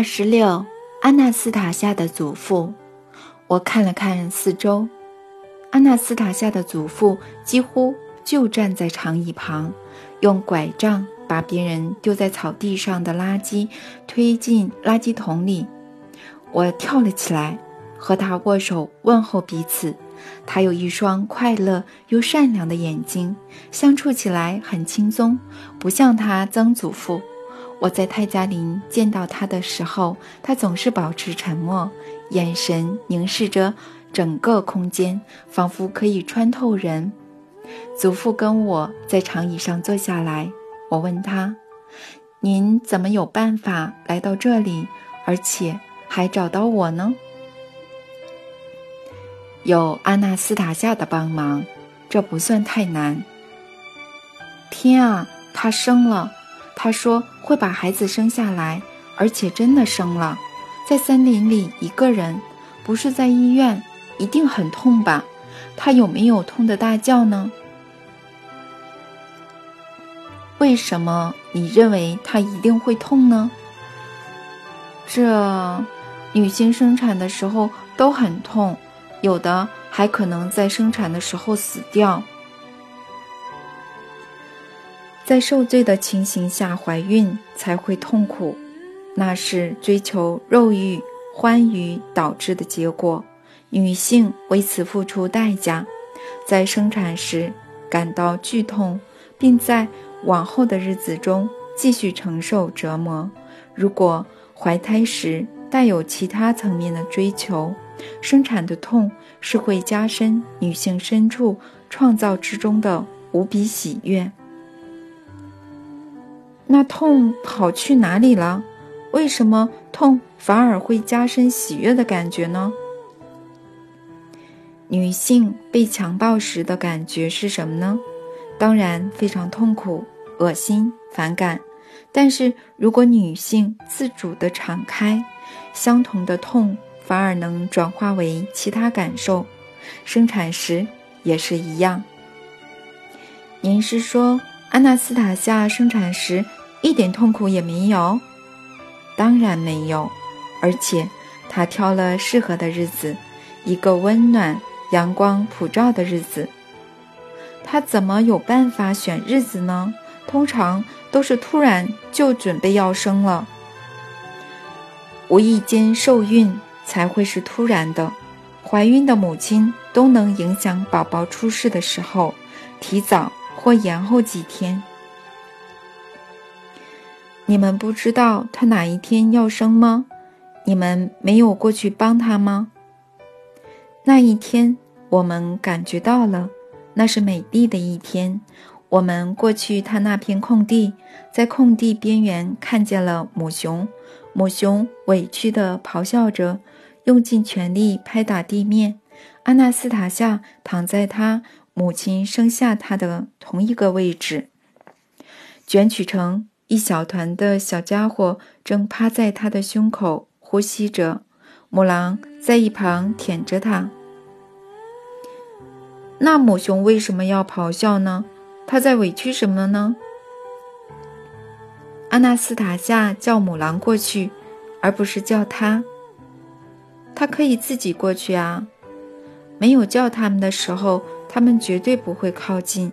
二十六，阿纳斯塔夏的祖父。我看了看四周，阿纳斯塔夏的祖父几乎就站在长椅旁，用拐杖把别人丢在草地上的垃圾推进垃圾桶里。我跳了起来，和他握手问候彼此。他有一双快乐又善良的眼睛，相处起来很轻松，不像他曾祖父。我在泰加林见到他的时候，他总是保持沉默，眼神凝视着整个空间，仿佛可以穿透人。祖父跟我在长椅上坐下来，我问他：“您怎么有办法来到这里，而且还找到我呢？”有阿纳斯塔夏的帮忙，这不算太难。天啊，他生了！他说会把孩子生下来，而且真的生了，在森林里一个人，不是在医院，一定很痛吧？他有没有痛的大叫呢？为什么你认为他一定会痛呢？这女性生产的时候都很痛，有的还可能在生产的时候死掉。在受罪的情形下怀孕才会痛苦，那是追求肉欲、欢愉导致的结果。女性为此付出代价，在生产时感到剧痛，并在往后的日子中继续承受折磨。如果怀胎时带有其他层面的追求，生产的痛是会加深女性深处创造之中的无比喜悦。那痛跑去哪里了？为什么痛反而会加深喜悦的感觉呢？女性被强暴时的感觉是什么呢？当然非常痛苦、恶心、反感。但是如果女性自主的敞开，相同的痛反而能转化为其他感受。生产时也是一样。您是说阿纳斯塔夏生产时？一点痛苦也没有，当然没有，而且他挑了适合的日子，一个温暖、阳光普照的日子。他怎么有办法选日子呢？通常都是突然就准备要生了，无意间受孕才会是突然的。怀孕的母亲都能影响宝宝出世的时候，提早或延后几天。你们不知道他哪一天要生吗？你们没有过去帮他吗？那一天，我们感觉到了，那是美丽的一天。我们过去他那片空地，在空地边缘看见了母熊。母熊委屈地咆哮着，用尽全力拍打地面。阿纳斯塔夏躺在他母亲生下他的同一个位置，卷曲成。一小团的小家伙正趴在他的胸口呼吸着，母狼在一旁舔着它。那母熊为什么要咆哮呢？它在委屈什么呢？阿纳斯塔夏叫母狼过去，而不是叫它。它可以自己过去啊。没有叫他们的时候，他们绝对不会靠近。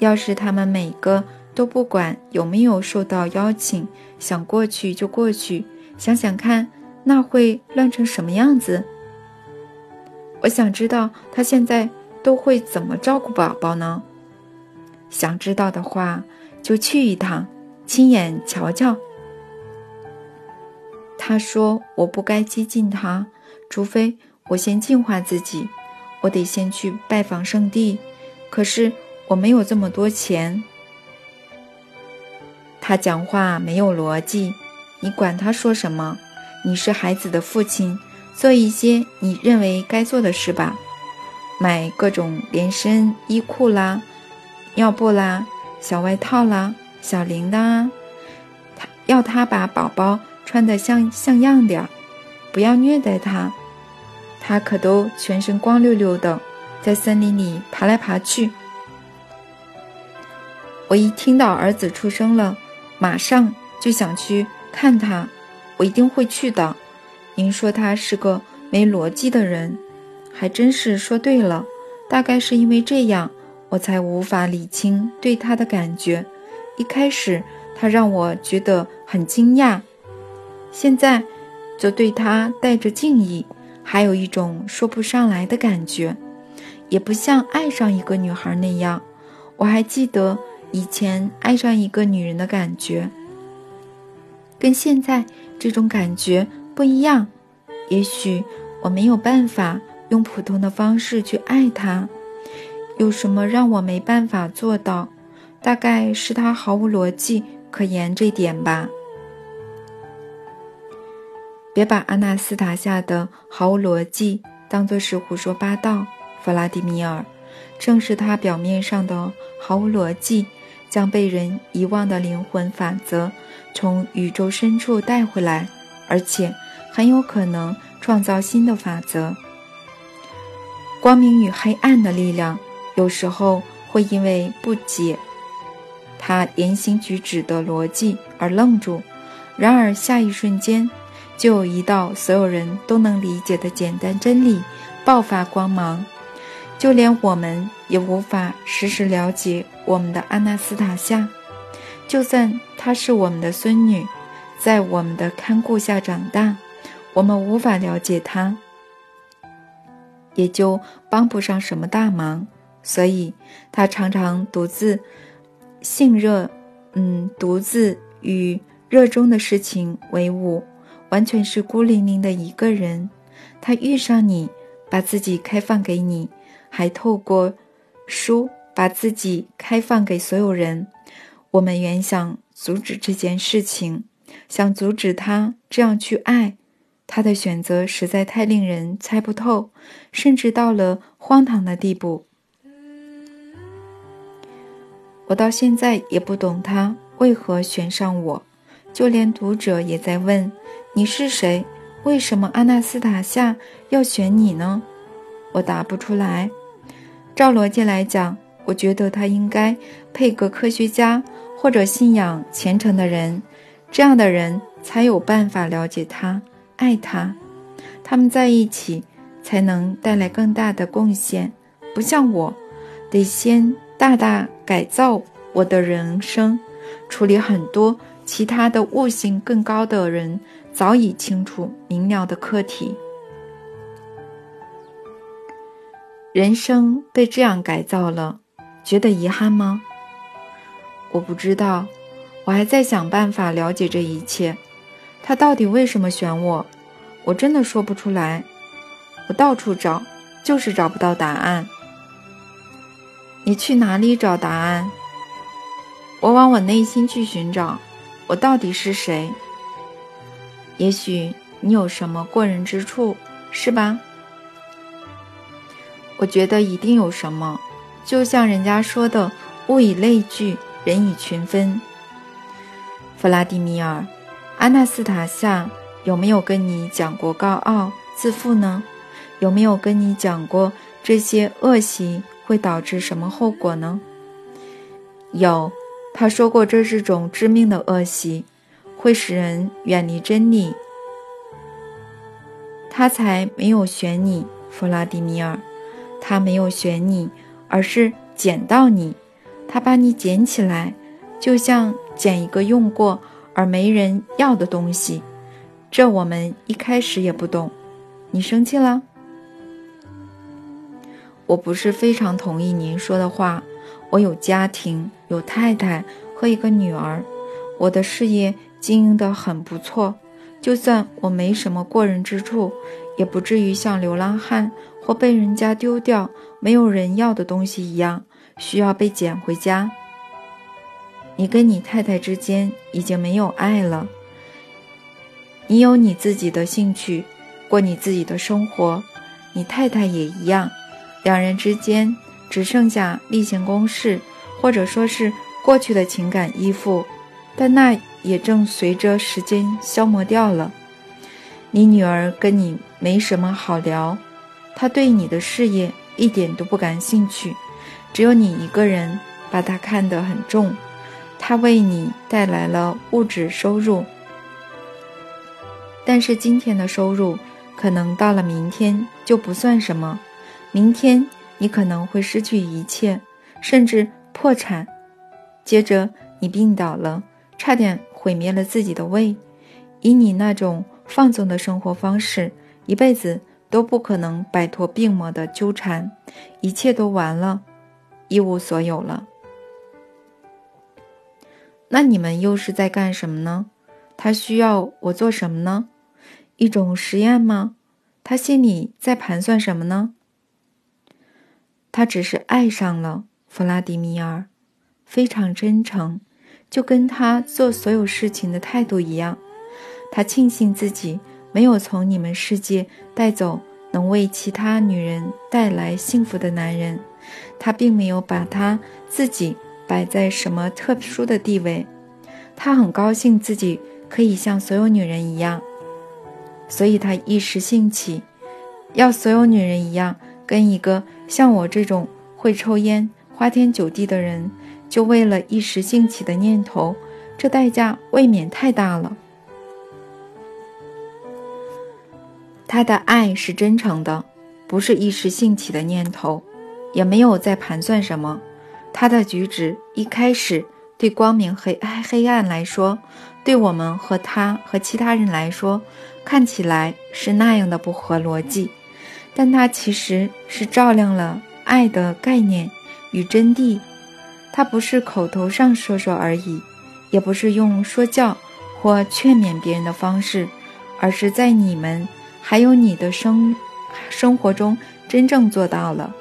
要是他们每个。都不管有没有受到邀请，想过去就过去。想想看，那会乱成什么样子？我想知道他现在都会怎么照顾宝宝呢？想知道的话，就去一趟，亲眼瞧瞧。他说：“我不该接近他，除非我先净化自己。我得先去拜访圣地，可是我没有这么多钱。”他讲话没有逻辑，你管他说什么？你是孩子的父亲，做一些你认为该做的事吧。买各种连身衣裤啦，尿布啦，小外套啦，小铃铛啊。他要他把宝宝穿得像像样点儿，不要虐待他。他可都全身光溜溜的，在森林里爬来爬去。我一听到儿子出生了。马上就想去看他，我一定会去的。您说他是个没逻辑的人，还真是说对了。大概是因为这样，我才无法理清对他的感觉。一开始，他让我觉得很惊讶，现在则对他带着敬意，还有一种说不上来的感觉，也不像爱上一个女孩那样。我还记得以前爱上一个女人的感觉，跟现在这种感觉不一样。也许我没有办法用普通的方式去爱她，有什么让我没办法做到？大概是她毫无逻辑可言这点吧。别把阿纳斯塔夏的毫无逻辑当作是胡说八道，弗拉迪米尔。正是他表面上的毫无逻辑，将被人遗忘的灵魂法则从宇宙深处带回来，而且很有可能创造新的法则。光明与黑暗的力量有时候会因为不解他言行举止的逻辑而愣住，然而下一瞬间，就有一道所有人都能理解的简单真理爆发光芒。就连我们也无法实时了解我们的阿纳斯塔夏，就算她是我们的孙女，在我们的看顾下长大，我们无法了解她，也就帮不上什么大忙。所以，她常常独自性热，嗯，独自与热衷的事情为伍，完全是孤零零的一个人。她遇上你，把自己开放给你。还透过书把自己开放给所有人。我们原想阻止这件事情，想阻止他这样去爱。他的选择实在太令人猜不透，甚至到了荒唐的地步。我到现在也不懂他为何选上我。就连读者也在问：“你是谁？为什么阿纳斯塔夏要选你呢？”我答不出来。照逻辑来讲，我觉得他应该配个科学家或者信仰虔诚的人，这样的人才有办法了解他、爱他，他们在一起才能带来更大的贡献。不像我，得先大大改造我的人生，处理很多其他的悟性更高的人早已清楚明了的课题。人生被这样改造了，觉得遗憾吗？我不知道，我还在想办法了解这一切。他到底为什么选我？我真的说不出来。我到处找，就是找不到答案。你去哪里找答案？我往我内心去寻找，我到底是谁？也许你有什么过人之处，是吧？我觉得一定有什么，就像人家说的“物以类聚，人以群分”。弗拉迪米尔，阿纳斯塔夏有没有跟你讲过高傲自负呢？有没有跟你讲过这些恶习会导致什么后果呢？有，他说过这是种致命的恶习，会使人远离真理。他才没有选你，弗拉迪米尔。他没有选你，而是捡到你。他把你捡起来，就像捡一个用过而没人要的东西。这我们一开始也不懂。你生气了？我不是非常同意您说的话。我有家庭，有太太和一个女儿。我的事业经营得很不错。就算我没什么过人之处，也不至于像流浪汉。或被人家丢掉没有人要的东西一样，需要被捡回家。你跟你太太之间已经没有爱了。你有你自己的兴趣，过你自己的生活，你太太也一样。两人之间只剩下例行公事，或者说是过去的情感依附，但那也正随着时间消磨掉了。你女儿跟你没什么好聊。他对你的事业一点都不感兴趣，只有你一个人把他看得很重。他为你带来了物质收入，但是今天的收入可能到了明天就不算什么，明天你可能会失去一切，甚至破产。接着你病倒了，差点毁灭了自己的胃。以你那种放纵的生活方式，一辈子都不可能摆脱病魔的纠缠，一切都完了，一无所有了。那你们又是在干什么呢？他需要我做什么呢？一种实验吗？他心里在盘算什么呢？他只是爱上了弗拉迪米尔，非常真诚，就跟他做所有事情的态度一样。他庆幸自己没有从你们世界带走能为其他女人带来幸福的男人，他并没有把他自己摆在什么特殊的地位。他很高兴自己可以像所有女人一样，所以他一时兴起，要所有女人一样跟一个像我这种会抽烟、花天酒地的人，就为了一时兴起的念头，这代价未免太大了。他的爱是真诚的，不是一时兴起的念头，也没有在盘算什么。他的举止一开始对光明黑黑暗来说，对我们和他和其他人来说，看起来是那样的不合逻辑，但他其实是照亮了爱的概念与真谛。他不是口头上说说而已，也不是用说教或劝勉别人的方式，而是在你们。还有你的生生活中真正做到了。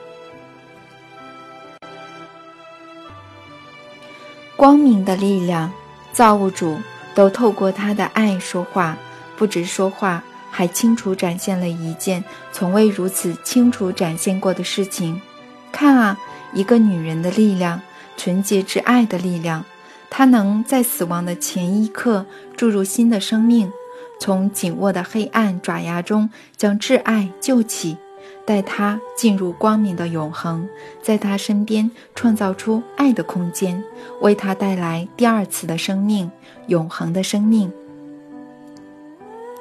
光明的力量，造物主都透过他的爱说话，不止说话，还清楚展现了一件从未如此清楚展现过的事情。看啊，一个女人的力量，纯洁之爱的力量，她能在死亡的前一刻注入新的生命。从紧握的黑暗爪牙中将挚爱救起，带他进入光明的永恒，在他身边创造出爱的空间，为他带来第二次的生命，永恒的生命。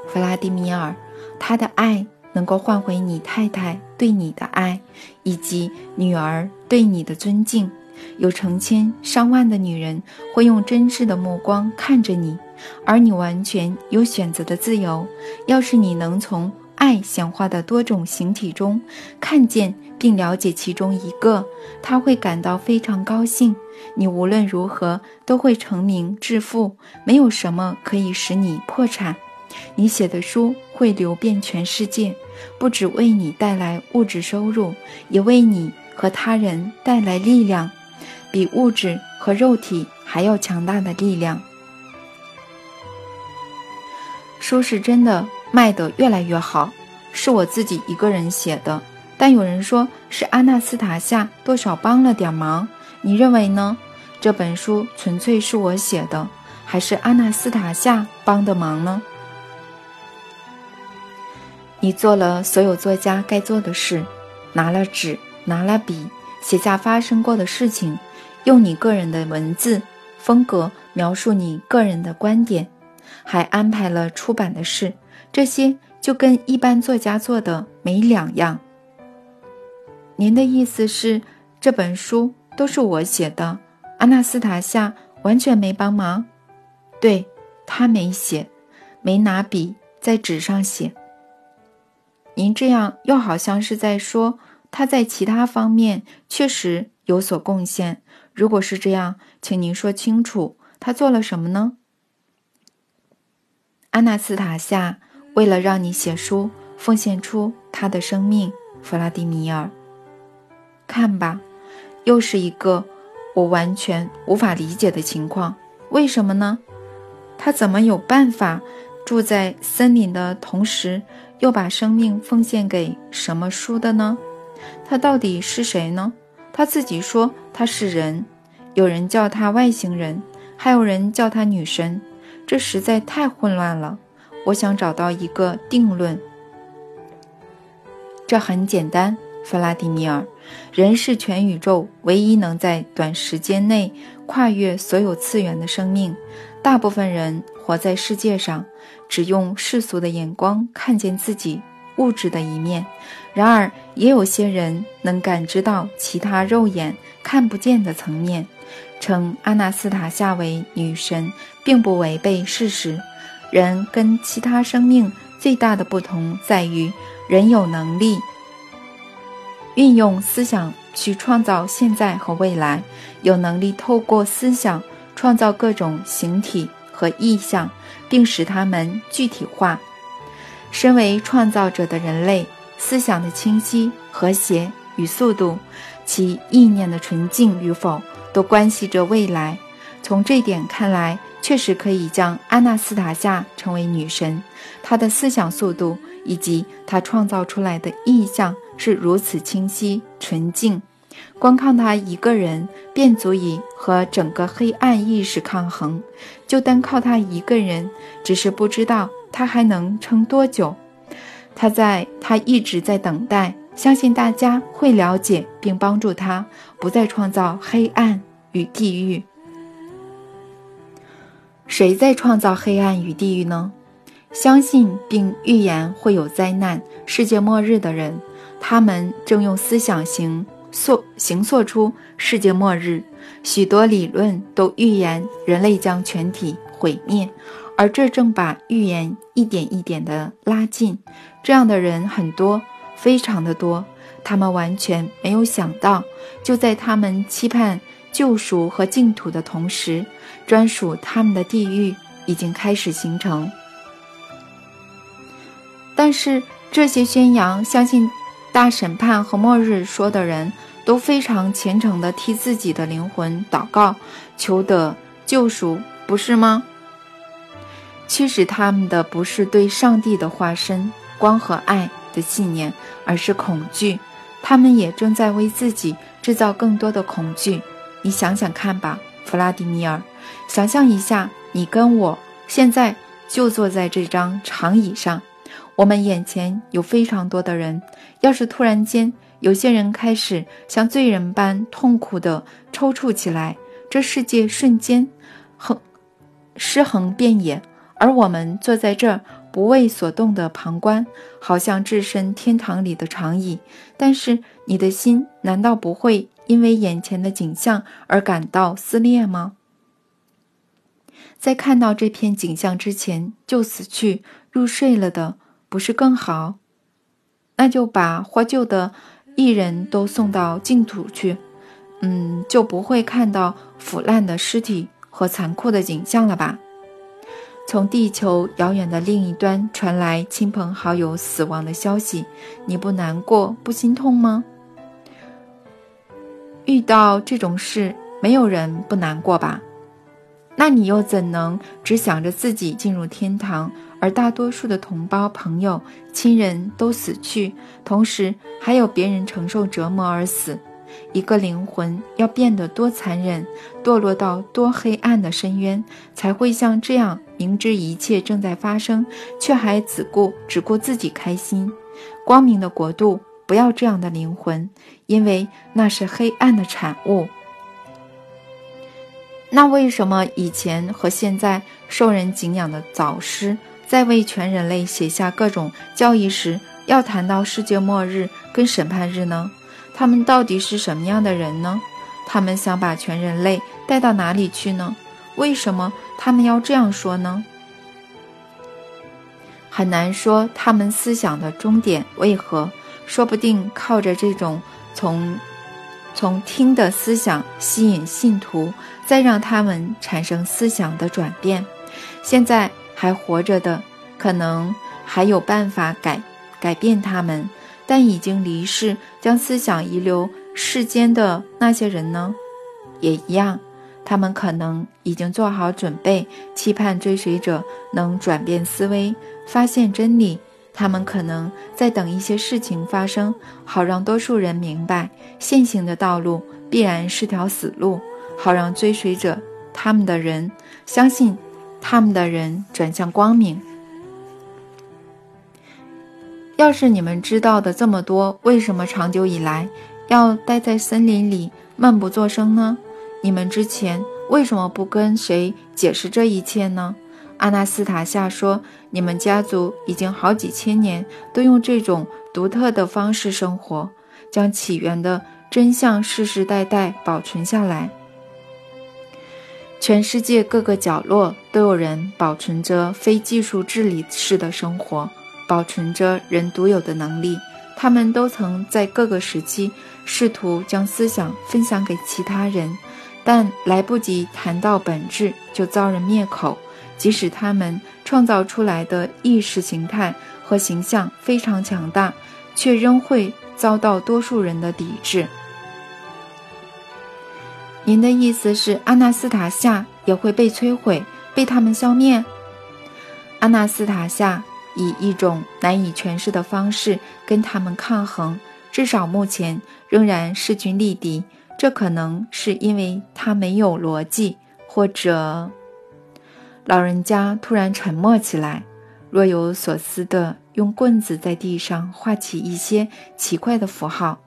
弗拉迪米尔，他的爱能够换回你太太对你的爱，以及女儿对你的尊敬。有成千上万的女人会用真挚的目光看着你，而你完全有选择的自由。要是你能从爱显化的多种形体中看见并了解其中一个，他会感到非常高兴。你无论如何都会成名致富，没有什么可以使你破产。你写的书会流遍全世界，不只为你带来物质收入，也为你和他人带来力量。比物质和肉体还要强大的力量。书是真的卖得越来越好，是我自己一个人写的，但有人说是阿纳斯塔夏多少帮了点忙。你认为呢？这本书纯粹是我写的，还是阿纳斯塔夏帮的忙呢？你做了所有作家该做的事，拿了纸，拿了笔，写下发生过的事情。用你个人的文字风格描述你个人的观点，还安排了出版的事，这些就跟一般作家做的没两样。您的意思是这本书都是我写的，阿纳斯塔夏完全没帮忙？对，他没写，没拿笔在纸上写。您这样又好像是在说他在其他方面确实有所贡献。如果是这样，请您说清楚，他做了什么呢？阿纳斯塔夏为了让你写书，奉献出他的生命。弗拉迪米尔，看吧，又是一个我完全无法理解的情况。为什么呢？他怎么有办法住在森林的同时，又把生命奉献给什么书的呢？他到底是谁呢？他自己说他是人，有人叫他外星人，还有人叫他女神，这实在太混乱了。我想找到一个定论。这很简单，弗拉迪米尔。人是全宇宙唯一能在短时间内跨越所有次元的生命。大部分人活在世界上，只用世俗的眼光看见自己物质的一面。然而，也有些人能感知到其他肉眼看不见的层面。称阿纳斯塔夏为女神，并不违背事实。人跟其他生命最大的不同在于，人有能力运用思想去创造现在和未来，有能力透过思想创造各种形体和意象，并使它们具体化。身为创造者的人类，思想的清晰、和谐与速度，其意念的纯净与否。都关系着未来。从这点看来，确实可以将阿纳斯塔夏称为女神。她的思想速度以及她创造出来的意象是如此清晰纯净，光靠她一个人便足以和整个黑暗意识抗衡。就单靠她一个人，只是不知道她还能撑多久。她在，她一直在等待。相信大家会了解并帮助他，不再创造黑暗与地狱。谁在创造黑暗与地狱呢？相信并预言会有灾难、世界末日的人，他们正用思想形塑形塑出世界末日。许多理论都预言人类将全体毁灭，而这正把预言一点一点地拉近。这样的人很多。非常的多，他们完全没有想到，就在他们期盼救赎和净土的同时，专属他们的地狱已经开始形成。但是，这些宣扬相信大审判和末日说的人都非常虔诚地替自己的灵魂祷告，求得救赎，不是吗？驱使他们的不是对上帝的化身光和爱。的信念，而是恐惧。他们也正在为自己制造更多的恐惧。你想想看吧，弗拉迪米尔，想象一下，你跟我现在就坐在这张长椅上，我们眼前有非常多的人。要是突然间有些人开始像罪人般痛苦地抽搐起来，这世界瞬间横尸横遍野，而我们坐在这儿。不为所动的旁观，好像置身天堂里的长椅。但是你的心难道不会因为眼前的景象而感到撕裂吗？在看到这片景象之前就死去入睡了的，不是更好？那就把获救的艺人都送到净土去，嗯，就不会看到腐烂的尸体和残酷的景象了吧？从地球遥远的另一端传来亲朋好友死亡的消息，你不难过、不心痛吗？遇到这种事，没有人不难过吧？那你又怎能只想着自己进入天堂，而大多数的同胞、朋友、亲人都死去，同时还有别人承受折磨而死？一个灵魂要变得多残忍，堕落到多黑暗的深渊，才会像这样明知一切正在发生，却还只顾只顾自己开心？光明的国度不要这样的灵魂，因为那是黑暗的产物。那为什么以前和现在受人敬仰的早师，在为全人类写下各种教义时，要谈到世界末日跟审判日呢？他们到底是什么样的人呢？他们想把全人类带到哪里去呢？为什么他们要这样说呢？很难说他们思想的终点为何，说不定靠着这种从从听的思想吸引信徒，再让他们产生思想的转变。现在还活着的，可能还有办法改改变他们。但已经离世，将思想遗留世间的那些人呢，也一样，他们可能已经做好准备，期盼追随者能转变思维，发现真理。他们可能在等一些事情发生，好让多数人明白现行的道路必然是条死路，好让追随者他们的人相信，他们的人转向光明。要是你们知道的这么多，为什么长久以来要待在森林里闷不作声呢？你们之前为什么不跟谁解释这一切呢？阿纳斯塔夏说：“你们家族已经好几千年都用这种独特的方式生活，将起源的真相世世代代保存下来。全世界各个角落都有人保存着非技术治理式的生活。”保存着人独有的能力，他们都曾在各个时期试图将思想分享给其他人，但来不及谈到本质就遭人灭口。即使他们创造出来的意识形态和形象非常强大，却仍会遭到多数人的抵制。您的意思是，阿纳斯塔夏也会被摧毁，被他们消灭？阿纳斯塔夏。以一种难以诠释的方式跟他们抗衡，至少目前仍然势均力敌。这可能是因为他没有逻辑，或者……老人家突然沉默起来，若有所思地用棍子在地上画起一些奇怪的符号。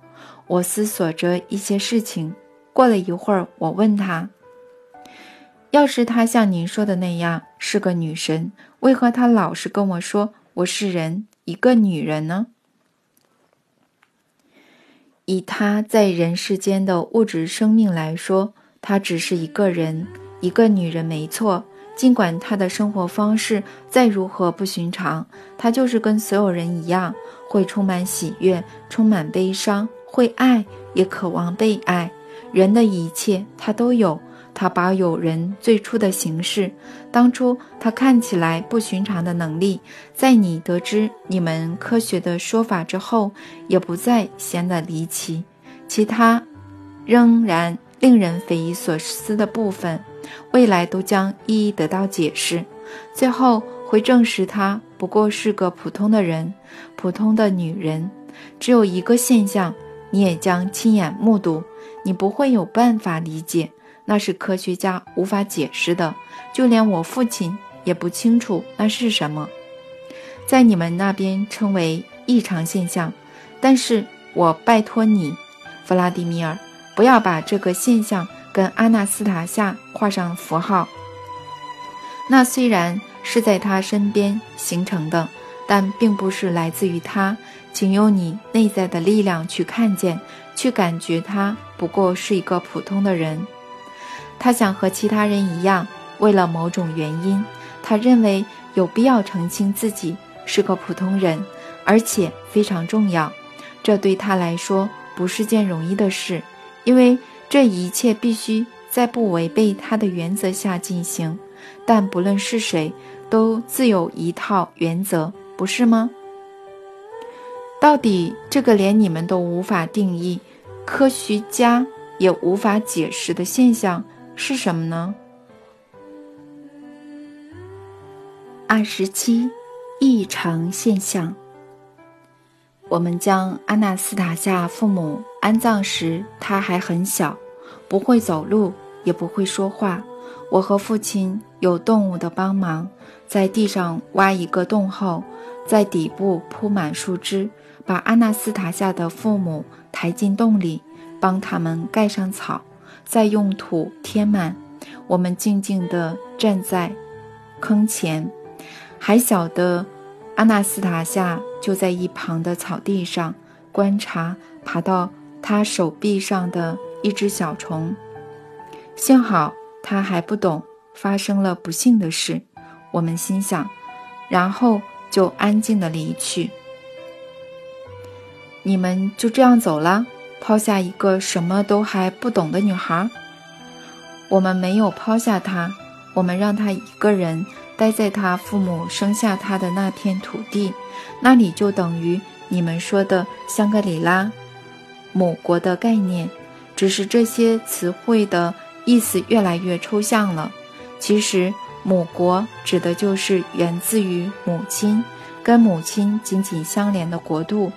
我思索着一些事情。过了一会儿，我问他：“要是她像您说的那样是个女神？”为何他老是跟我说我是人，一个女人呢？以他在人世间的物质生命来说，他只是一个人，一个女人，没错。尽管他的生活方式再如何不寻常，他就是跟所有人一样，会充满喜悦，充满悲伤，会爱，也渴望被爱。人的一切，他都有。他保有人最初的形式，当初他看起来不寻常的能力，在你得知你们科学的说法之后，也不再显得离奇。其他仍然令人匪夷所思的部分，未来都将一一得到解释，最后会证实他不过是个普通的人，普通的女人。只有一个现象，你也将亲眼目睹，你不会有办法理解。那是科学家无法解释的，就连我父亲也不清楚那是什么，在你们那边称为异常现象。但是我拜托你，弗拉迪米尔，不要把这个现象跟阿纳斯塔夏画上符号。那虽然是在他身边形成的，但并不是来自于他。请用你内在的力量去看见，去感觉他不过是一个普通的人。他想和其他人一样，为了某种原因，他认为有必要澄清自己是个普通人，而且非常重要。这对他来说不是件容易的事，因为这一切必须在不违背他的原则下进行。但不论是谁，都自有一套原则，不是吗？到底这个连你们都无法定义，科学家也无法解释的现象。是什么呢？二十七，异常现象。我们将阿纳斯塔夏父母安葬时，他还很小，不会走路，也不会说话。我和父亲有动物的帮忙，在地上挖一个洞后，在底部铺满树枝，把阿纳斯塔夏的父母抬进洞里，帮他们盖上草。再用土填满，我们静静地站在坑前。还小的阿纳斯塔夏就在一旁的草地上观察爬到他手臂上的一只小虫。幸好他还不懂发生了不幸的事，我们心想，然后就安静地离去。你们就这样走了。抛下一个什么都还不懂的女孩，我们没有抛下她，我们让她一个人待在她父母生下她的那片土地，那里就等于你们说的香格里拉，母国的概念。只是这些词汇的意思越来越抽象了。其实，母国指的就是源自于母亲，跟母亲紧紧相连的国度。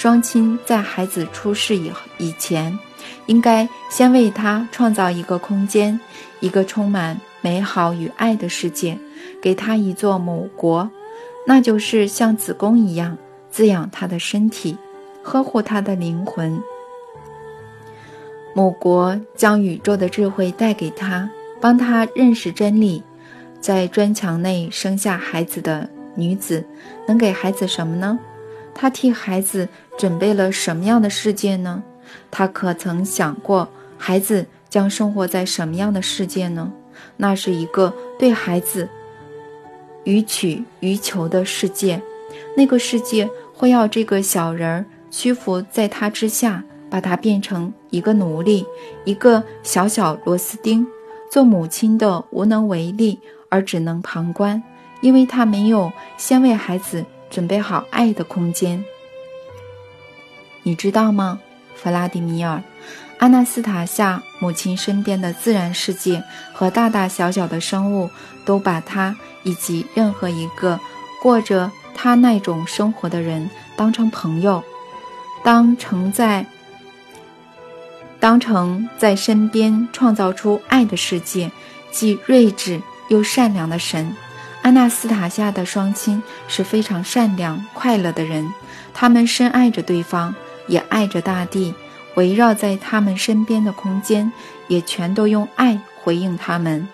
双亲在孩子出世以以前，应该先为他创造一个空间，一个充满美好与爱的世界，给他一座母国，那就是像子宫一样，滋养他的身体，呵护他的灵魂。母国将宇宙的智慧带给他，帮他认识真理。在砖墙内生下孩子的女子，能给孩子什么呢？他替孩子准备了什么样的世界呢？他可曾想过，孩子将生活在什么样的世界呢？那是一个对孩子予取予求的世界。那个世界会要这个小人儿屈服在他之下，把他变成一个奴隶，一个小小螺丝钉。做母亲的无能为力，而只能旁观，因为他没有先为孩子准备好爱的空间。你知道吗，弗拉迪米尔？阿纳斯塔夏母亲身边的自然世界和大大小小的生物，都把她以及任何一个过着她那种生活的人当成朋友，当成在当成在身边创造出爱的世界，既睿智又善良的神。阿纳斯塔夏的双亲是非常善良快乐的人，他们深爱着对方，也爱着大地。围绕在他们身边的空间，也全都用爱回应他们。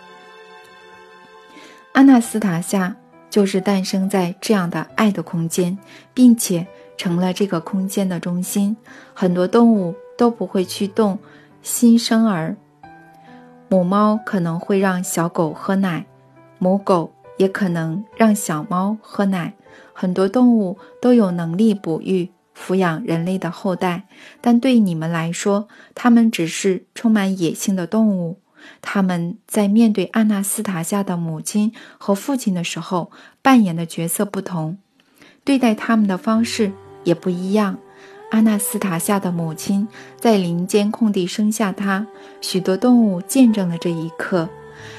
阿纳斯塔夏就是诞生在这样的爱的空间，并且成了这个空间的中心。很多动物都不会去动新生儿，母猫可能会让小狗喝奶，母狗也可能让小猫喝奶。很多动物都有能力哺育。抚养人类的后代，但对你们来说，它们只是充满野性的动物。他们在面对阿纳斯塔夏的母亲和父亲的时候，扮演的角色不同，对待他们的方式也不一样。阿纳斯塔夏的母亲在林间空地生下他，许多动物见证了这一刻，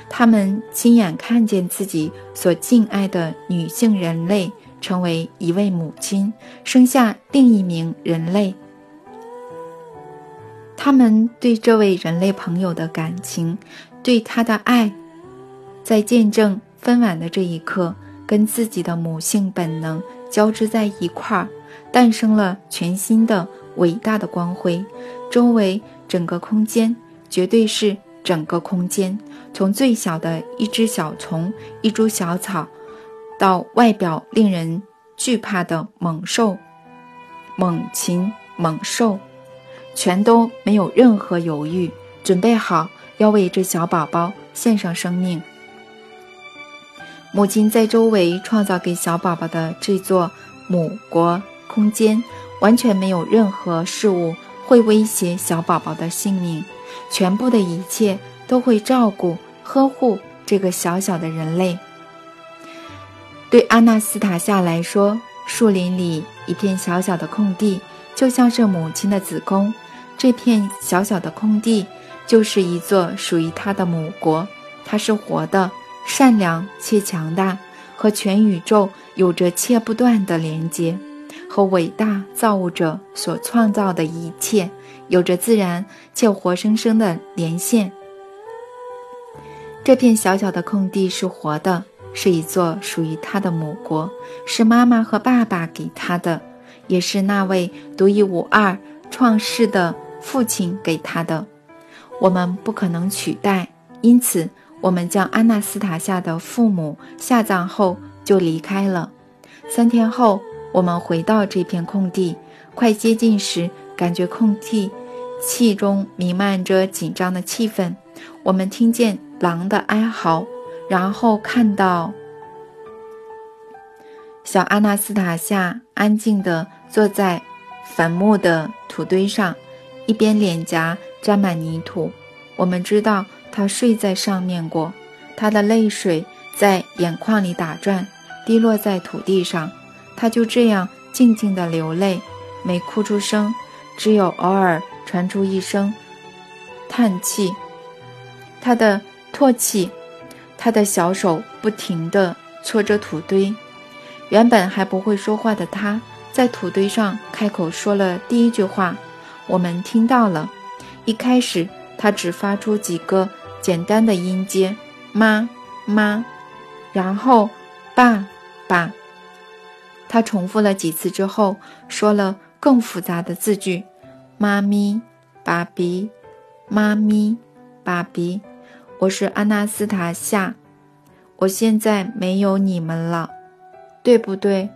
他们亲眼看见自己所敬爱的女性人类。成为一位母亲，生下另一名人类。他们对这位人类朋友的感情，对他的爱，在见证分娩的这一刻，跟自己的母性本能交织在一块儿，诞生了全新的伟大的光辉。周围整个空间，绝对是整个空间，从最小的一只小虫、一株小草。到外表令人惧怕的猛兽、猛禽、猛兽，全都没有任何犹豫，准备好要为这小宝宝献上生命。母亲在周围创造给小宝宝的这座母国空间，完全没有任何事物会威胁小宝宝的性命，全部的一切都会照顾、呵护这个小小的人类。对阿纳斯塔夏来说，树林里一片小小的空地，就像是母亲的子宫。这片小小的空地，就是一座属于她的母国。它是活的，善良且强大，和全宇宙有着切不断的连接，和伟大造物者所创造的一切有着自然且活生生的连线。这片小小的空地是活的。是一座属于他的母国，是妈妈和爸爸给他的，也是那位独一无二创世的父亲给他的。我们不可能取代，因此我们将安娜斯塔夏的父母下葬后就离开了。三天后，我们回到这片空地，快接近时，感觉空地气中弥漫着紧张的气氛。我们听见狼的哀嚎。然后看到小阿纳斯塔夏安静地坐在坟墓的土堆上，一边脸颊沾满泥土。我们知道他睡在上面过，他的泪水在眼眶里打转，滴落在土地上。他就这样静静地流泪，没哭出声，只有偶尔传出一声叹气。他的唾弃。他的小手不停地搓着土堆，原本还不会说话的他，在土堆上开口说了第一句话，我们听到了。一开始，他只发出几个简单的音阶，妈妈，然后爸爸。他重复了几次之后，说了更复杂的字句：“妈咪，爸比，妈咪，爸比，我是阿纳斯塔夏，我现在没有你们了，对不对？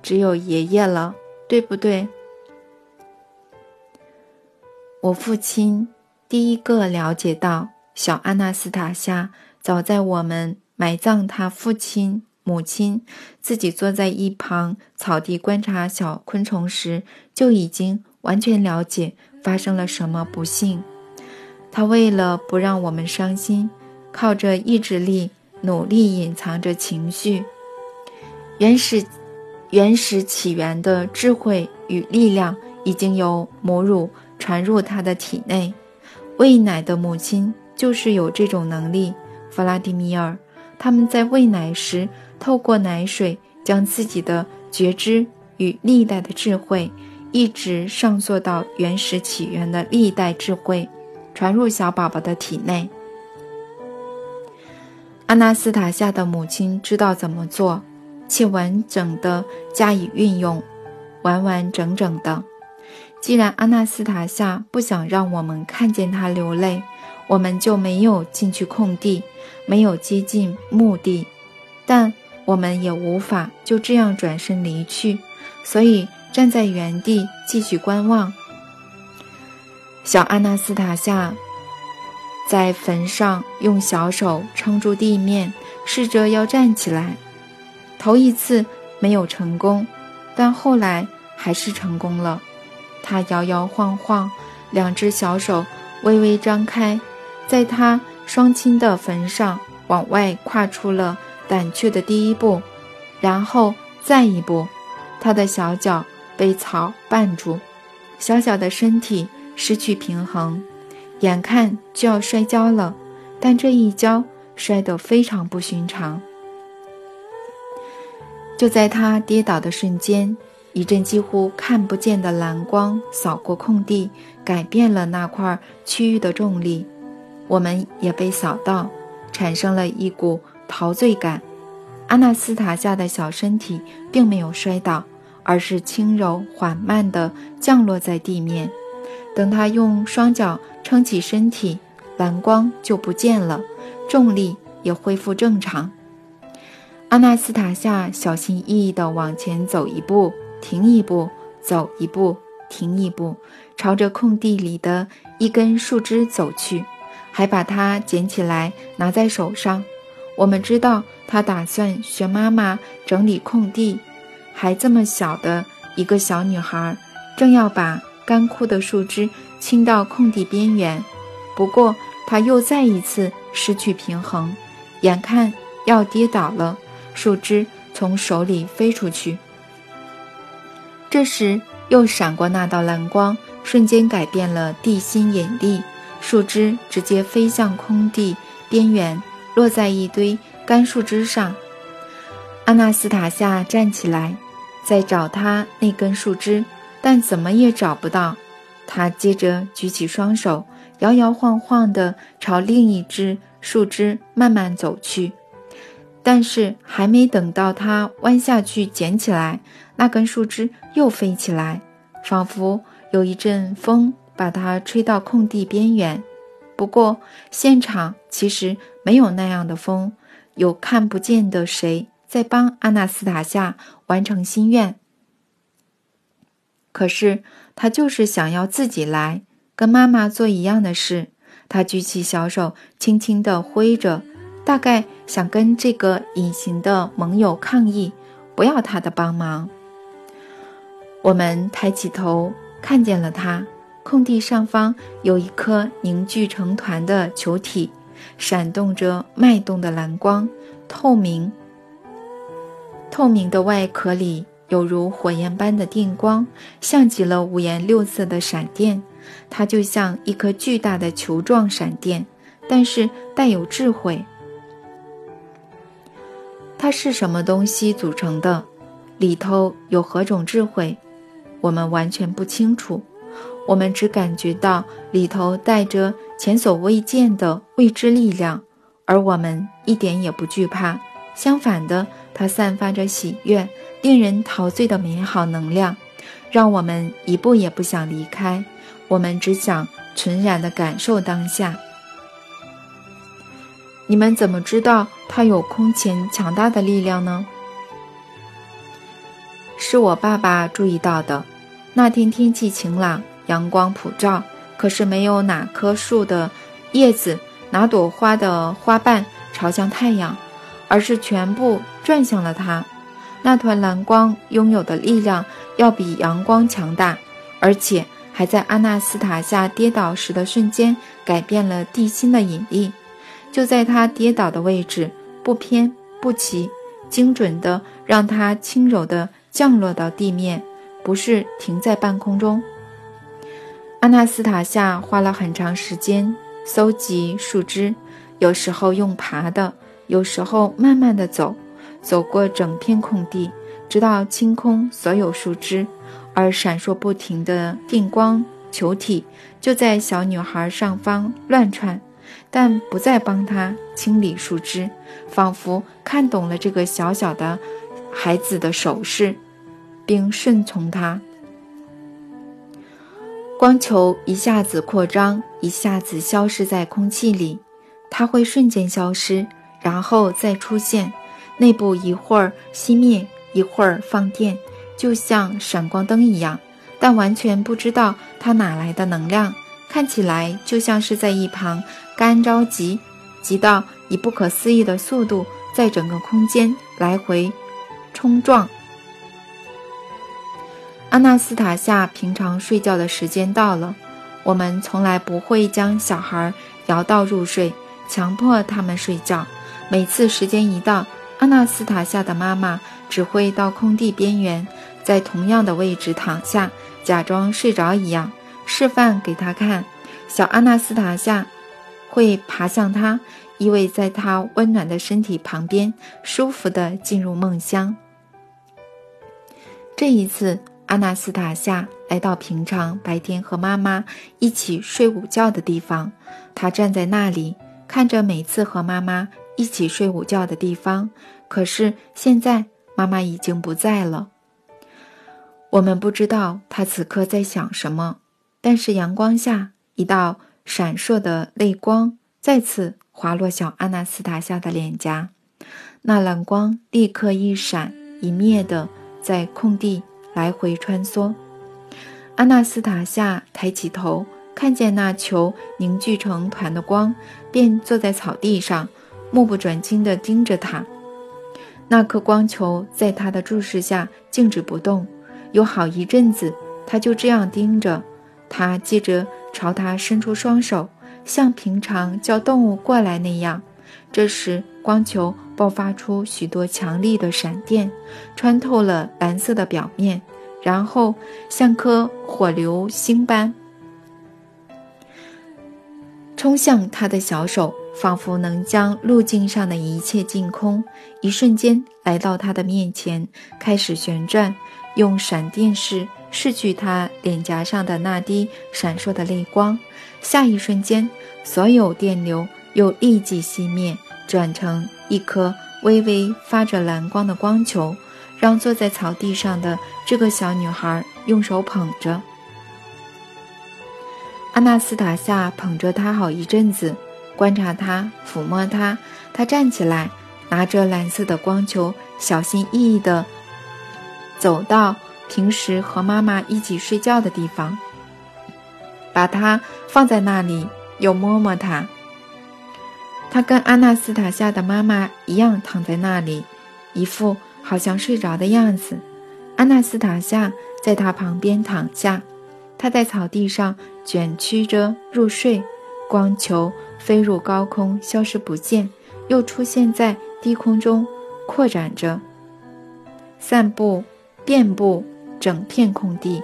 只有爷爷了，对不对？”我父亲第一个了解到，小阿纳斯塔夏早在我们埋葬他父亲、母亲，自己坐在一旁草地观察小昆虫时，就已经完全了解发生了什么不幸。他为了不让我们伤心，靠着意志力努力隐藏着情绪。原始、原始起源的智慧与力量已经由母乳。传入他的体内，喂奶的母亲就是有这种能力。弗拉迪米尔，他们在喂奶时，透过奶水将自己的觉知与历代的智慧，一直上溯到原始起源的历代智慧，传入小宝宝的体内。阿纳斯塔夏的母亲知道怎么做，且完整的加以运用，完完整整的。既然阿纳斯塔夏不想让我们看见他流泪，我们就没有进去空地，没有接近墓地，但我们也无法就这样转身离去，所以站在原地继续观望。小阿纳斯塔夏在坟上用小手撑住地面，试着要站起来，头一次没有成功，但后来还是成功了。他摇摇晃晃，两只小手微微张开，在他双亲的坟上往外跨出了胆怯的第一步，然后再一步，他的小脚被草绊住，小小的身体失去平衡，眼看就要摔跤了，但这一跤摔得非常不寻常。就在他跌倒的瞬间。一阵几乎看不见的蓝光扫过空地，改变了那块区域的重力。我们也被扫到，产生了一股陶醉感。阿纳斯塔夏的小身体并没有摔倒，而是轻柔缓慢地降落在地面。等他用双脚撑起身体，蓝光就不见了，重力也恢复正常。阿纳斯塔夏小心翼翼地往前走一步。停一步，走一步，停一步，朝着空地里的一根树枝走去，还把它捡起来拿在手上。我们知道他打算学妈妈整理空地，还这么小的一个小女孩，正要把干枯的树枝倾到空地边缘。不过，他又再一次失去平衡，眼看要跌倒了，树枝从手里飞出去。这时，又闪过那道蓝光，瞬间改变了地心引力，树枝直接飞向空地边缘，落在一堆干树枝上。阿纳斯塔夏站起来，在找他那根树枝，但怎么也找不到。他接着举起双手，摇摇晃晃地朝另一只树枝慢慢走去，但是还没等到他弯下去捡起来。那根树枝又飞起来，仿佛有一阵风把它吹到空地边缘。不过，现场其实没有那样的风，有看不见的谁在帮阿纳斯塔夏完成心愿。可是他就是想要自己来，跟妈妈做一样的事。他举起小手，轻轻地挥着，大概想跟这个隐形的盟友抗议，不要他的帮忙。我们抬起头，看见了他。空地上方有一颗凝聚成团的球体，闪动着脉动的蓝光，透明。透明的外壳里有如火焰般的电光，像极了五颜六色的闪电。它就像一颗巨大的球状闪电，但是带有智慧。它是什么东西组成的？里头有何种智慧？我们完全不清楚，我们只感觉到里头带着前所未见的未知力量，而我们一点也不惧怕，相反的，它散发着喜悦、令人陶醉的美好能量，让我们一步也不想离开。我们只想纯然的感受当下。你们怎么知道它有空前强大的力量呢？是我爸爸注意到的。那天天气晴朗，阳光普照，可是没有哪棵树的叶子、哪朵花的花瓣朝向太阳。而是全部转向了它。那团蓝光拥有的力量要比阳光强大，而且还在阿纳斯塔夏跌倒时的瞬间改变了地心的引力。就在他跌倒的位置，不偏不倚，精准的让他轻柔地降落到地面，不是停在半空中。阿纳斯塔夏花了很长时间搜集树枝，有时候用爬的。有时候慢慢的走，走过整片空地，直到清空所有树枝，而闪烁不停的电光球体就在小女孩上方乱窜，但不再帮她清理树枝，仿佛看懂了这个小小的孩子的手势，并顺从他。光球一下子扩张，一下子消失在空气里，它会瞬间消失。然后再出现，内部一会儿熄灭，一会儿放电，就像闪光灯一样。但完全不知道它哪来的能量，看起来就像是在一旁干着急，急到以不可思议的速度在整个空间来回冲撞。阿纳斯塔夏平常睡觉的时间到了，我们从来不会将小孩摇到入睡，强迫他们睡觉。每次时间一到，阿纳斯塔夏的妈妈只会到空地边缘，在同样的位置躺下，假装睡着一样，示范给他看。小阿纳斯塔夏会爬向他，依偎在他温暖的身体旁边，舒服地进入梦乡。这一次，阿纳斯塔夏来到平常白天和妈妈一起睡午觉的地方，他站在那里，看着每次和妈妈。一起睡午觉的地方，可是现在妈妈已经不在了。我们不知道她此刻在想什么，但是阳光下一道闪烁的泪光再次滑落小阿纳斯塔夏的脸颊，那蓝光立刻一闪一灭的在空地来回穿梭。阿纳斯塔夏抬起头，看见那球凝聚成团的光，便坐在草地上。目不转睛地盯着他，那颗光球在他的注视下静止不动，有好一阵子，他就这样盯着。他接着朝他伸出双手，像平常叫动物过来那样。这时，光球爆发出许多强力的闪电，穿透了蓝色的表面，然后像颗火流星般冲向他的小手。仿佛能将路径上的一切净空，一瞬间来到他的面前，开始旋转，用闪电式拭去他脸颊上的那滴闪烁的泪光。下一瞬间，所有电流又立即熄灭，转成一颗微微发着蓝光的光球，让坐在草地上的这个小女孩用手捧着。阿纳斯塔夏捧着它好一阵子。观察他，抚摸他，他站起来，拿着蓝色的光球，小心翼翼地走到平时和妈妈一起睡觉的地方，把它放在那里，又摸摸它。他跟阿纳斯塔夏的妈妈一样躺在那里，一副好像睡着的样子。阿纳斯塔夏在他旁边躺下，他在草地上卷曲着入睡，光球。飞入高空，消失不见，又出现在低空中，扩展着，散布，遍布整片空地，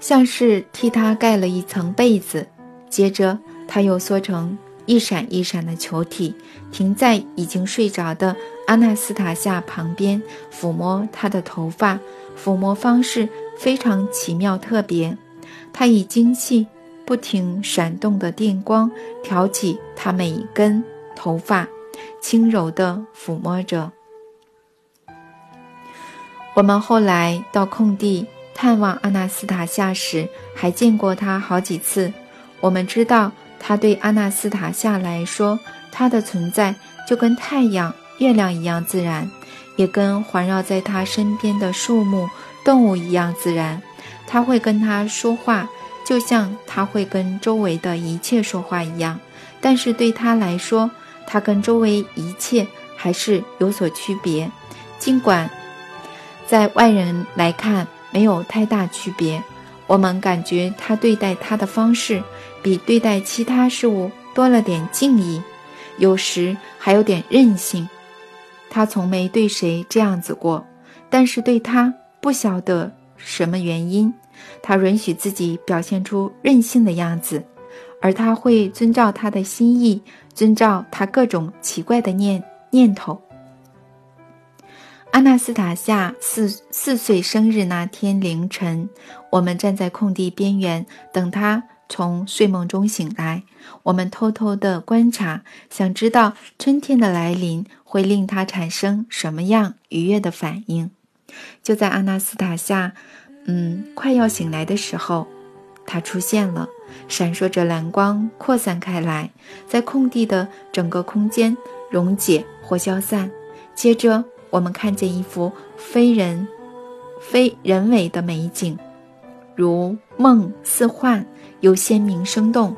像是替他盖了一层被子。接着，他又缩成一闪一闪的球体，停在已经睡着的阿纳斯塔夏旁边，抚摸她的头发，抚摸方式非常奇妙特别，他以精细。不停闪动的电光挑起她每一根头发，轻柔地抚摸着。我们后来到空地探望阿纳斯塔夏时，还见过他好几次。我们知道，他对阿纳斯塔夏来说，他的存在就跟太阳、月亮一样自然，也跟环绕在他身边的树木、动物一样自然。他会跟他说话，就像他会跟周围的一切说话一样。但是对他来说，他跟周围一切还是有所区别，尽管。在外人来看，没有太大区别。我们感觉他对待他的方式，比对待其他事物多了点敬意，有时还有点任性。他从没对谁这样子过，但是对他不晓得什么原因，他允许自己表现出任性的样子，而他会遵照他的心意，遵照他各种奇怪的念念头。阿纳斯塔夏四四岁生日那天凌晨，我们站在空地边缘等他从睡梦中醒来。我们偷偷地观察，想知道春天的来临会令他产生什么样愉悦的反应。就在阿纳斯塔夏，嗯，快要醒来的时候，他出现了，闪烁着蓝光扩散开来，在空地的整个空间溶解或消散。接着。我们看见一幅非人、非人为的美景，如梦似幻，又鲜明生动。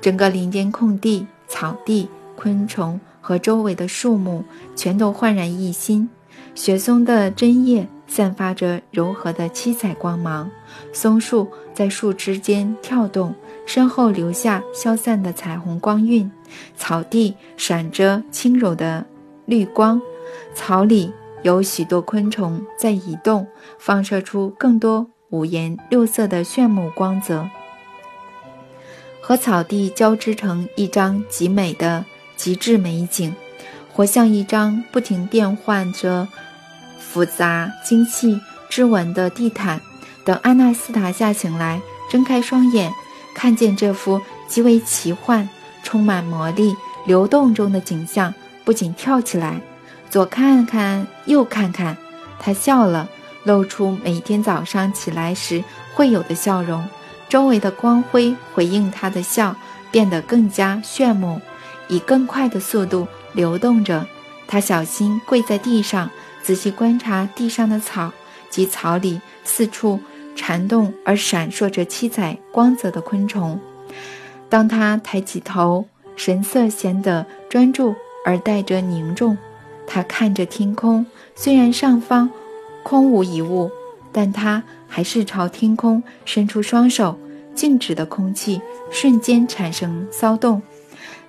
整个林间空地、草地、昆虫和周围的树木全都焕然一新。雪松的针叶散发着柔和的七彩光芒，松树在树枝间跳动，身后留下消散的彩虹光晕。草地闪着轻柔的绿光。草里有许多昆虫在移动，放射出更多五颜六色的炫目光泽，和草地交织成一张极美的极致美景，活像一张不停变换着复杂精细织纹的地毯。等阿纳斯塔夏醒来，睁开双眼，看见这幅极为奇幻、充满魔力、流动中的景象，不仅跳起来。左看看，右看看，他笑了，露出每天早上起来时会有的笑容。周围的光辉回应他的笑，变得更加炫目，以更快的速度流动着。他小心跪在地上，仔细观察地上的草及草里四处缠动而闪烁着七彩光泽的昆虫。当他抬起头，神色显得专注而带着凝重。他看着天空，虽然上方空无一物，但他还是朝天空伸出双手。静止的空气瞬间产生骚动，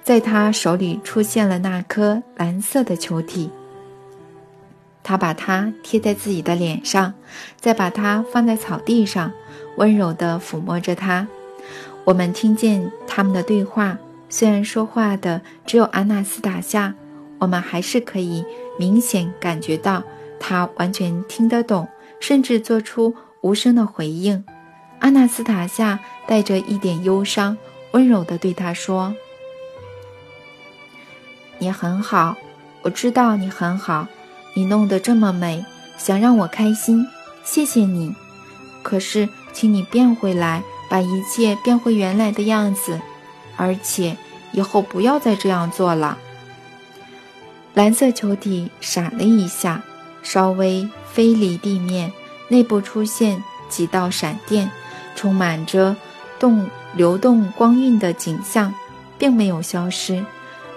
在他手里出现了那颗蓝色的球体。他把它贴在自己的脸上，再把它放在草地上，温柔地抚摸着它。我们听见他们的对话，虽然说话的只有阿纳斯塔夏。我们还是可以明显感觉到他完全听得懂，甚至做出无声的回应。阿纳斯塔夏带着一点忧伤，温柔地对他说：“你很好，我知道你很好，你弄得这么美，想让我开心，谢谢你。可是，请你变回来，把一切变回原来的样子，而且以后不要再这样做了。”蓝色球体闪了一下，稍微飞离地面，内部出现几道闪电，充满着动流动光晕的景象，并没有消失。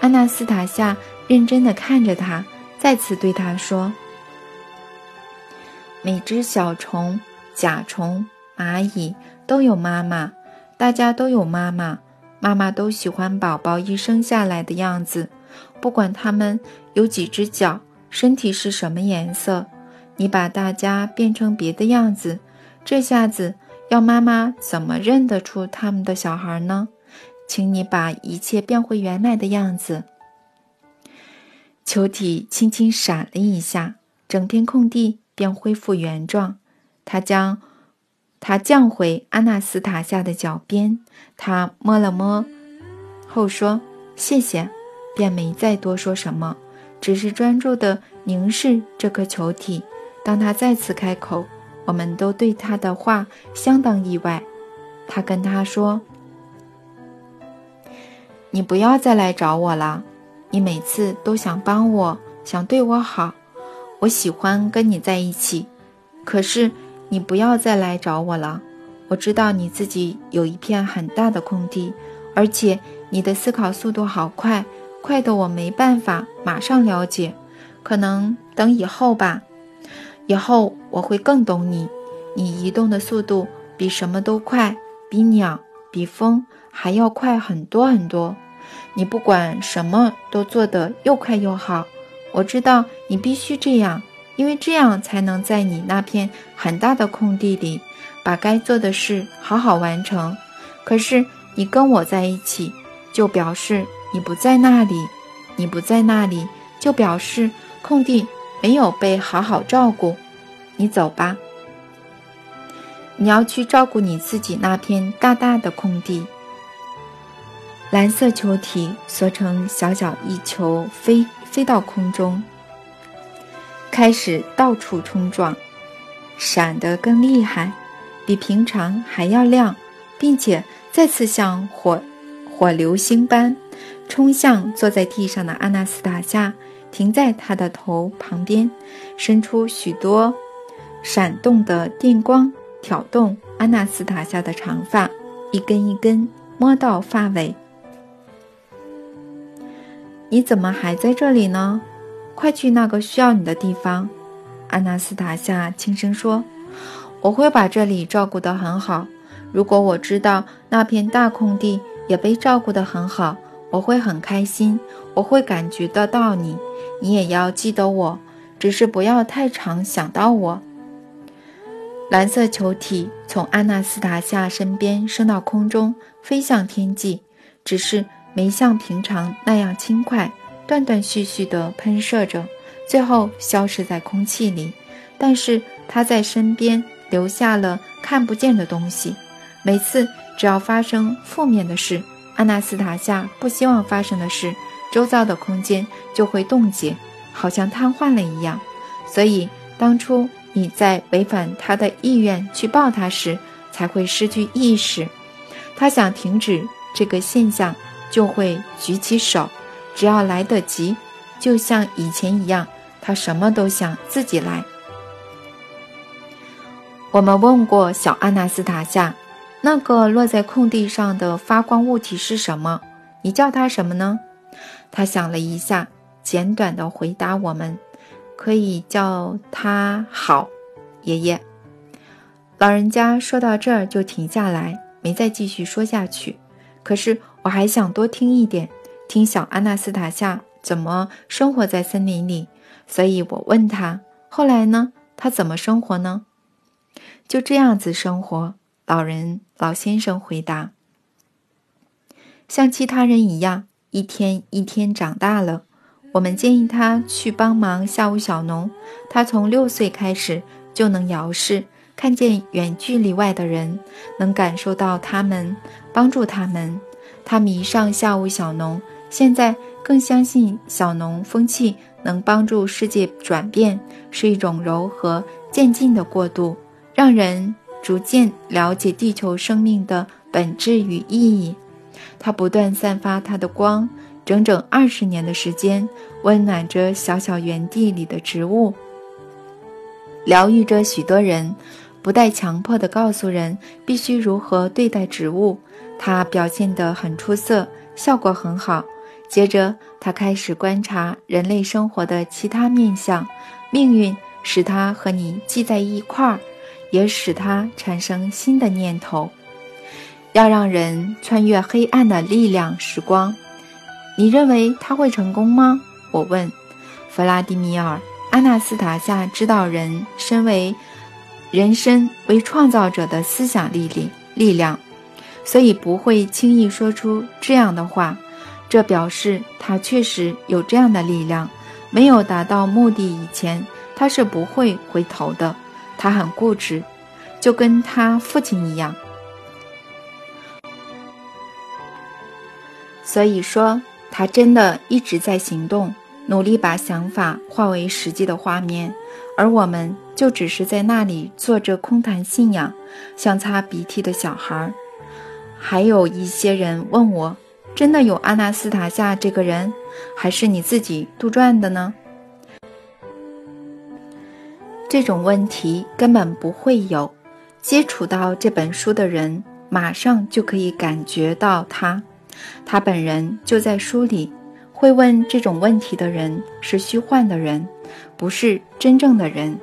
阿纳斯塔夏认真地看着他，再次对他说：“每只小虫、甲虫、蚂蚁都有妈妈，大家都有妈妈，妈妈都喜欢宝宝一生下来的样子。”不管他们有几只脚，身体是什么颜色，你把大家变成别的样子，这下子要妈妈怎么认得出他们的小孩呢？请你把一切变回原来的样子。球体轻轻闪了一下，整片空地便恢复原状。他将它降回阿纳斯塔夏的脚边，他摸了摸，后说：“谢谢。”便没再多说什么，只是专注地凝视这颗球体。当他再次开口，我们都对他的话相当意外。他跟他说：“你不要再来找我了。你每次都想帮我，想对我好。我喜欢跟你在一起。可是你不要再来找我了。我知道你自己有一片很大的空地，而且你的思考速度好快，快的我没办法马上了解。可能等以后吧。以后我会更懂你。你移动的速度比什么都快。”比鸟、比风还要快很多很多，你不管什么都做得又快又好。我知道你必须这样，因为这样才能在你那片很大的空地里把该做的事好好完成。可是你跟我在一起，就表示你不在那里；你不在那里，就表示空地没有被好好照顾。你走吧。你要去照顾你自己那片大大的空地。蓝色球体缩成小小一球，飞飞到空中，开始到处冲撞，闪得更厉害，比平常还要亮，并且再次像火火流星般冲向坐在地上的阿纳斯塔夏，停在他的头旁边，伸出许多闪动的电光。挑动安娜斯塔夏的长发，一根一根摸到发尾。你怎么还在这里呢？快去那个需要你的地方。安娜斯塔夏轻声说：“我会把这里照顾得很好。如果我知道那片大空地也被照顾得很好，我会很开心。我会感觉得到你，你也要记得我，只是不要太常想到我。”蓝色球体从安娜斯塔夏身边升到空中，飞向天际，只是没像平常那样轻快，断断续续地喷射着，最后消失在空气里。但是它在身边留下了看不见的东西。每次只要发生负面的事，阿纳斯塔夏不希望发生的事，周遭的空间就会冻结，好像瘫痪了一样。所以当初。你在违反他的意愿去抱他时，才会失去意识。他想停止这个现象，就会举起手，只要来得及，就像以前一样，他什么都想自己来。我们问过小阿纳斯塔夏，那个落在空地上的发光物体是什么？你叫它什么呢？他想了一下，简短的回答我们。可以叫他好，爷爷。老人家说到这儿就停下来，没再继续说下去。可是我还想多听一点，听小阿纳斯塔夏怎么生活在森林里。所以我问他：“后来呢？他怎么生活呢？”就这样子生活。老人老先生回答：“像其他人一样，一天一天长大了。”我们建议他去帮忙下午小农。他从六岁开始就能遥视，看见远距离外的人，能感受到他们，帮助他们。他迷上下午小农，现在更相信小农风气能帮助世界转变，是一种柔和渐进的过渡，让人逐渐了解地球生命的本质与意义。它不断散发它的光。整整二十年的时间，温暖着小小园地里的植物，疗愈着许多人，不带强迫地告诉人必须如何对待植物。他表现得很出色，效果很好。接着，他开始观察人类生活的其他面相。命运使他和你系在一块儿，也使他产生新的念头，要让人穿越黑暗的力量，时光。你认为他会成功吗？我问。弗拉迪米尔·阿纳斯塔夏知道人身为人身为创造者的思想力力力量，所以不会轻易说出这样的话。这表示他确实有这样的力量。没有达到目的以前，他是不会回头的。他很固执，就跟他父亲一样。所以说。他真的一直在行动。努力把想法化为实际的画面，而我们就只是在那里做着空谈信仰，像擦鼻涕的小孩。还有一些人问我：“真的有阿纳斯塔夏这个人，还是你自己杜撰的呢？”这种问题根本不会有。接触到这本书的人，马上就可以感觉到他，他本人就在书里。会问这种问题的人是虚幻的人，不是真正的人。